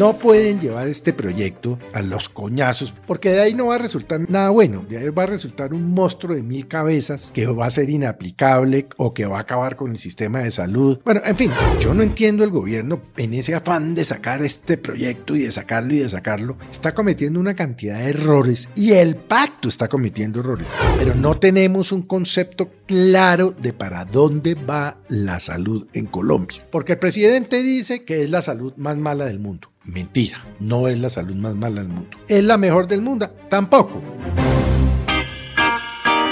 No pueden llevar este proyecto a los coñazos, porque de ahí no va a resultar nada bueno. De ahí va a resultar un monstruo de mil cabezas que va a ser inaplicable o que va a acabar con el sistema de salud. Bueno, en fin, yo no entiendo el gobierno en ese afán de sacar este proyecto y de sacarlo y de sacarlo. Está cometiendo una cantidad de errores y el pacto está cometiendo errores. Pero no tenemos un concepto claro de para dónde va la salud en Colombia. Porque el presidente dice que es la salud más mala del mundo. Mentira, no es la salud más mala del mundo. ¿Es la mejor del mundo? Tampoco.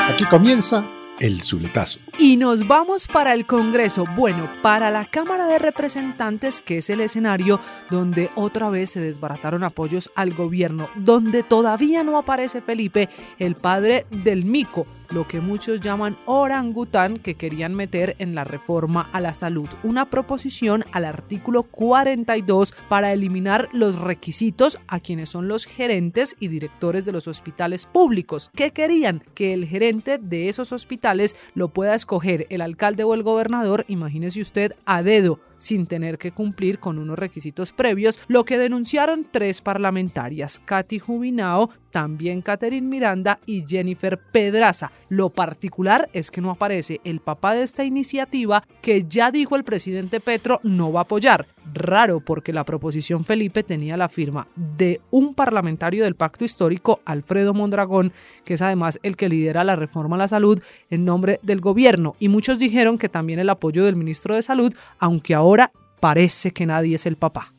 Aquí comienza el Zuletazo. Y nos vamos para el Congreso, bueno, para la Cámara de Representantes, que es el escenario donde otra vez se desbarataron apoyos al gobierno, donde todavía no aparece Felipe, el padre del mico, lo que muchos llaman orangután que querían meter en la reforma a la salud, una proposición al artículo 42 para eliminar los requisitos a quienes son los gerentes y directores de los hospitales públicos, que querían que el gerente de esos hospitales lo pueda escoger el alcalde o el gobernador, imagínese usted, a dedo sin tener que cumplir con unos requisitos previos, lo que denunciaron tres parlamentarias, Katy Jubinao, también Catherine Miranda y Jennifer Pedraza. Lo particular es que no aparece el papá de esta iniciativa que ya dijo el presidente Petro no va a apoyar. Raro porque la proposición Felipe tenía la firma de un parlamentario del pacto histórico, Alfredo Mondragón, que es además el que lidera la reforma a la salud en nombre del gobierno. Y muchos dijeron que también el apoyo del ministro de Salud, aunque ahora parece que nadie es el papá.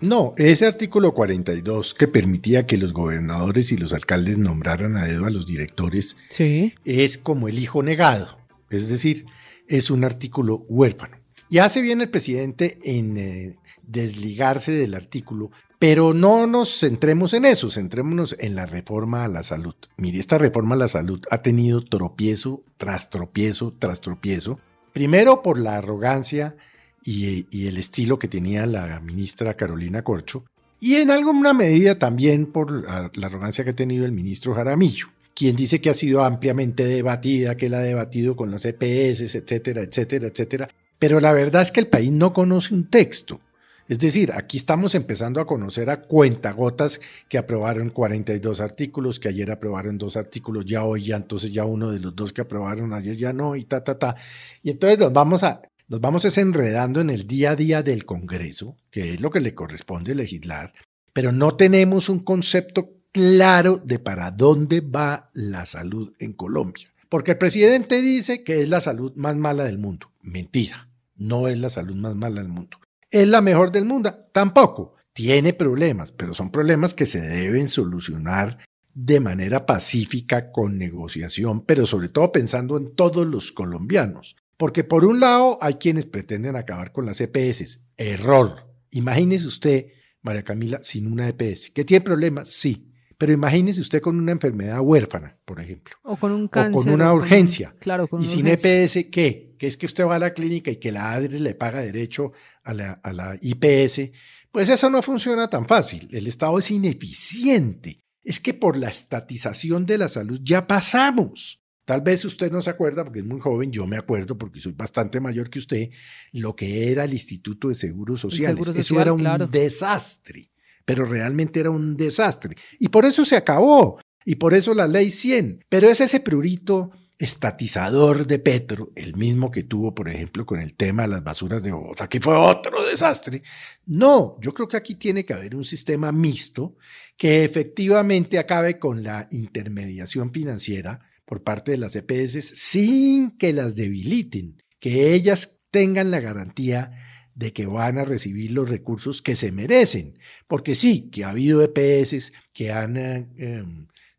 No, ese artículo 42 que permitía que los gobernadores y los alcaldes nombraran a dedo a los directores Sí. es como el hijo negado, es decir, es un artículo huérfano. Y hace bien el presidente en eh, desligarse del artículo, pero no nos centremos en eso, centrémonos en la reforma a la salud. Mire, esta reforma a la salud ha tenido tropiezo tras tropiezo tras tropiezo, primero por la arrogancia y, y el estilo que tenía la ministra Carolina Corcho, y en alguna medida también por la, arrogancia que ha tenido el ministro Jaramillo, quien dice que ha sido ampliamente debatida, que la ha debatido con las EPS, etcétera, etcétera, etcétera. Pero la verdad es que el país no conoce un texto. Es decir, aquí estamos empezando a conocer a cuentagotas que aprobaron 42 artículos, que ayer aprobaron dos artículos, ya hoy ya entonces ya uno de los dos que aprobaron ayer ya no, y ta, ta, ta. Y entonces nos vamos a, nos vamos desenredando en el día a día del Congreso, que es lo que le corresponde legislar, pero no tenemos un concepto claro de para dónde va la salud en Colombia. Porque el presidente dice que es la salud más mala del mundo. Mentira, no es la salud más mala del mundo. ¿Es la mejor del mundo? Tampoco. Tiene problemas, pero son problemas que se deben solucionar de manera pacífica, con negociación, pero sobre todo pensando en todos los colombianos. Porque por un lado hay quienes pretenden acabar con las EPS. Error. Imagínese usted, María Camila, sin una EPS. ¿Que tiene problemas? Sí. Pero imagínese usted con una enfermedad huérfana, por ejemplo. O con un O cáncer. con una o urgencia. claro, con y una sin urgencia. EPS, ¿qué? Que es que usted va a la clínica y que la ADRE le paga derecho a la, a la IPS. Pues eso no funciona tan fácil. El Estado es ineficiente. Es que por la estatización de la salud ya pasamos. Tal vez usted no se acuerda porque es muy joven, yo me acuerdo porque soy bastante mayor que usted, lo que era el Instituto de Seguros Sociales. Seguro Eso era un claro. desastre, pero realmente era un desastre. Y por eso se acabó, y por eso la ley 100. Pero es ese prurito estatizador de Petro, el mismo que tuvo, por ejemplo, con el tema de las basuras de Bogotá, que fue otro desastre. No, yo creo que aquí tiene que haber un sistema mixto que efectivamente acabe con la intermediación financiera por parte de las EPS sin que las debiliten, que ellas tengan la garantía de que van a recibir los recursos que se merecen. Porque sí, que ha habido EPS que han, eh, eh,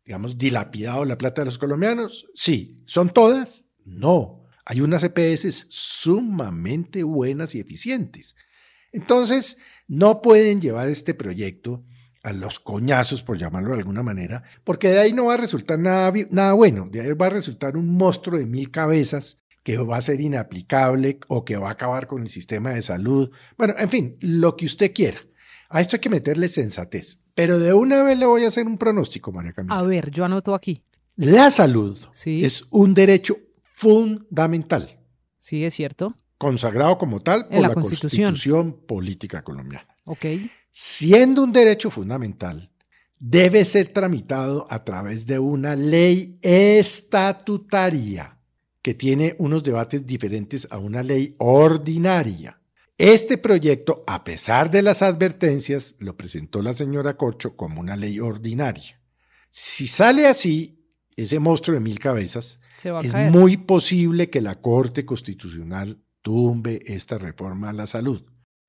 digamos, dilapidado la plata de los colombianos. Sí, ¿son todas? No. Hay unas EPS sumamente buenas y eficientes. Entonces, no pueden llevar este proyecto a los coñazos, por llamarlo de alguna manera, porque de ahí no va a resultar nada, nada bueno, de ahí va a resultar un monstruo de mil cabezas que va a ser inaplicable o que va a acabar con el sistema de salud. Bueno, en fin, lo que usted quiera. A esto hay que meterle sensatez. Pero de una vez le voy a hacer un pronóstico, María Camila. A ver, yo anoto aquí. La salud Sí. es un derecho fundamental, Sí, es cierto. consagrado como tal por En la la Constitución. Constitución Política Colombiana. Ok. Siendo un derecho fundamental, debe ser tramitado a través de una ley estatutaria que tiene unos debates diferentes a una ley ordinaria. Este proyecto, a pesar de las advertencias, lo presentó la señora Corcho como una ley ordinaria. Si sale así, ese monstruo de mil cabezas, es caer. muy posible que la Corte Constitucional tumbe esta reforma a la salud,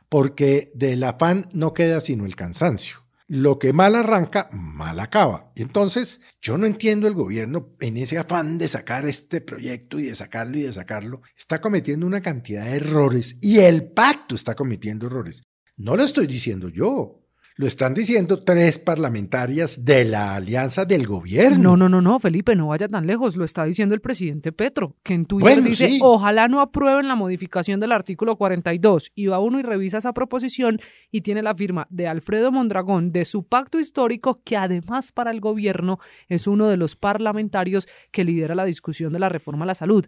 porque del afán no queda sino el cansancio. Lo que mal arranca, mal acaba. Entonces, yo no entiendo el gobierno en ese afán de sacar este proyecto y de sacarlo y de sacarlo. Está cometiendo una cantidad de errores y el pacto está cometiendo errores. No lo estoy diciendo yo. Lo están diciendo tres parlamentarias de la alianza del gobierno. No, no, no, no, Felipe, no vaya tan lejos. Lo está diciendo el presidente Petro, que en Twitter Bueno, dice, sí. ojalá no aprueben la modificación del artículo 42. Y va uno y revisa esa proposición y tiene la firma de Alfredo Mondragón de su pacto histórico, que además para el gobierno es uno de los parlamentarios que lidera la discusión de la reforma a la salud.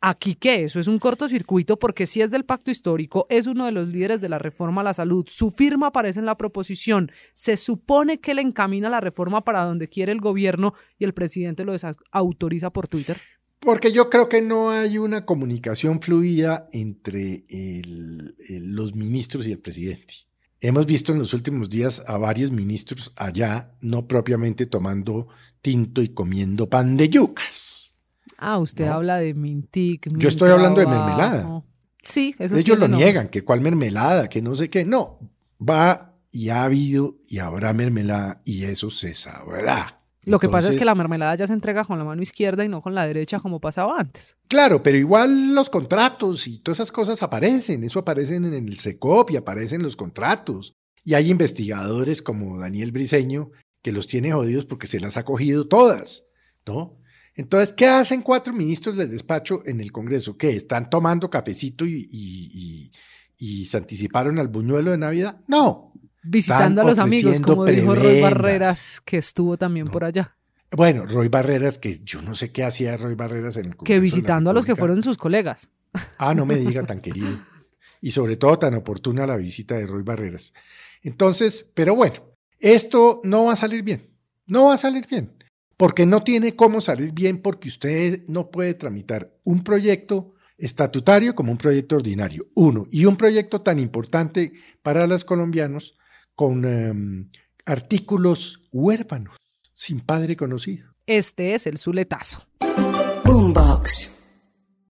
Aquí qué, eso es un cortocircuito porque si es del pacto histórico, es uno de los líderes de la reforma a la salud, su firma aparece en la proposición, se supone que le encamina la reforma para donde quiere el gobierno y el presidente lo desautoriza por Twitter. Porque yo creo que no hay una comunicación fluida entre los ministros y el presidente. Hemos visto en los últimos días a varios ministros allá, no propiamente tomando tinto y comiendo pan de yucas. Ah, usted No. habla de Mintic. Yo estoy hablando de mermelada. Sí, eso Ellos lo nombre. niegan, que cuál mermelada, que no sé qué. No, va y ha habido y habrá mermelada y eso se sabrá. Lo que pasa es que la mermelada ya se entrega con la mano izquierda y no con la derecha como pasaba antes. Claro, pero igual los contratos y todas esas cosas aparecen, eso aparecen en el SECOP y aparecen los contratos. Y hay investigadores como Daniel Briseño que los tiene jodidos porque se las ha cogido todas, ¿no? Entonces, ¿qué hacen cuatro ministros del despacho en el Congreso? ¿Qué? ¿Están tomando cafecito y, y- y- y se anticiparon al buñuelo de Navidad? No. Visitando a los amigos, como dijo Roy. Barreras, que estuvo también No. por allá. Bueno, Roy Barreras, que yo no sé qué hacía Roy Barreras en el Congreso. Que visitando a los que fueron sus colegas. Ah, no me diga tan querido. Y sobre todo tan oportuna la visita de Roy Barreras. Entonces, pero bueno, esto no va a salir bien. No va a salir bien. Porque no tiene cómo salir bien porque usted no puede tramitar un proyecto estatutario como un proyecto ordinario. Uno. Y un proyecto tan importante para los colombianos con em, artículos huérfanos, sin padre conocido. Este es el Zuletazo. Boombox.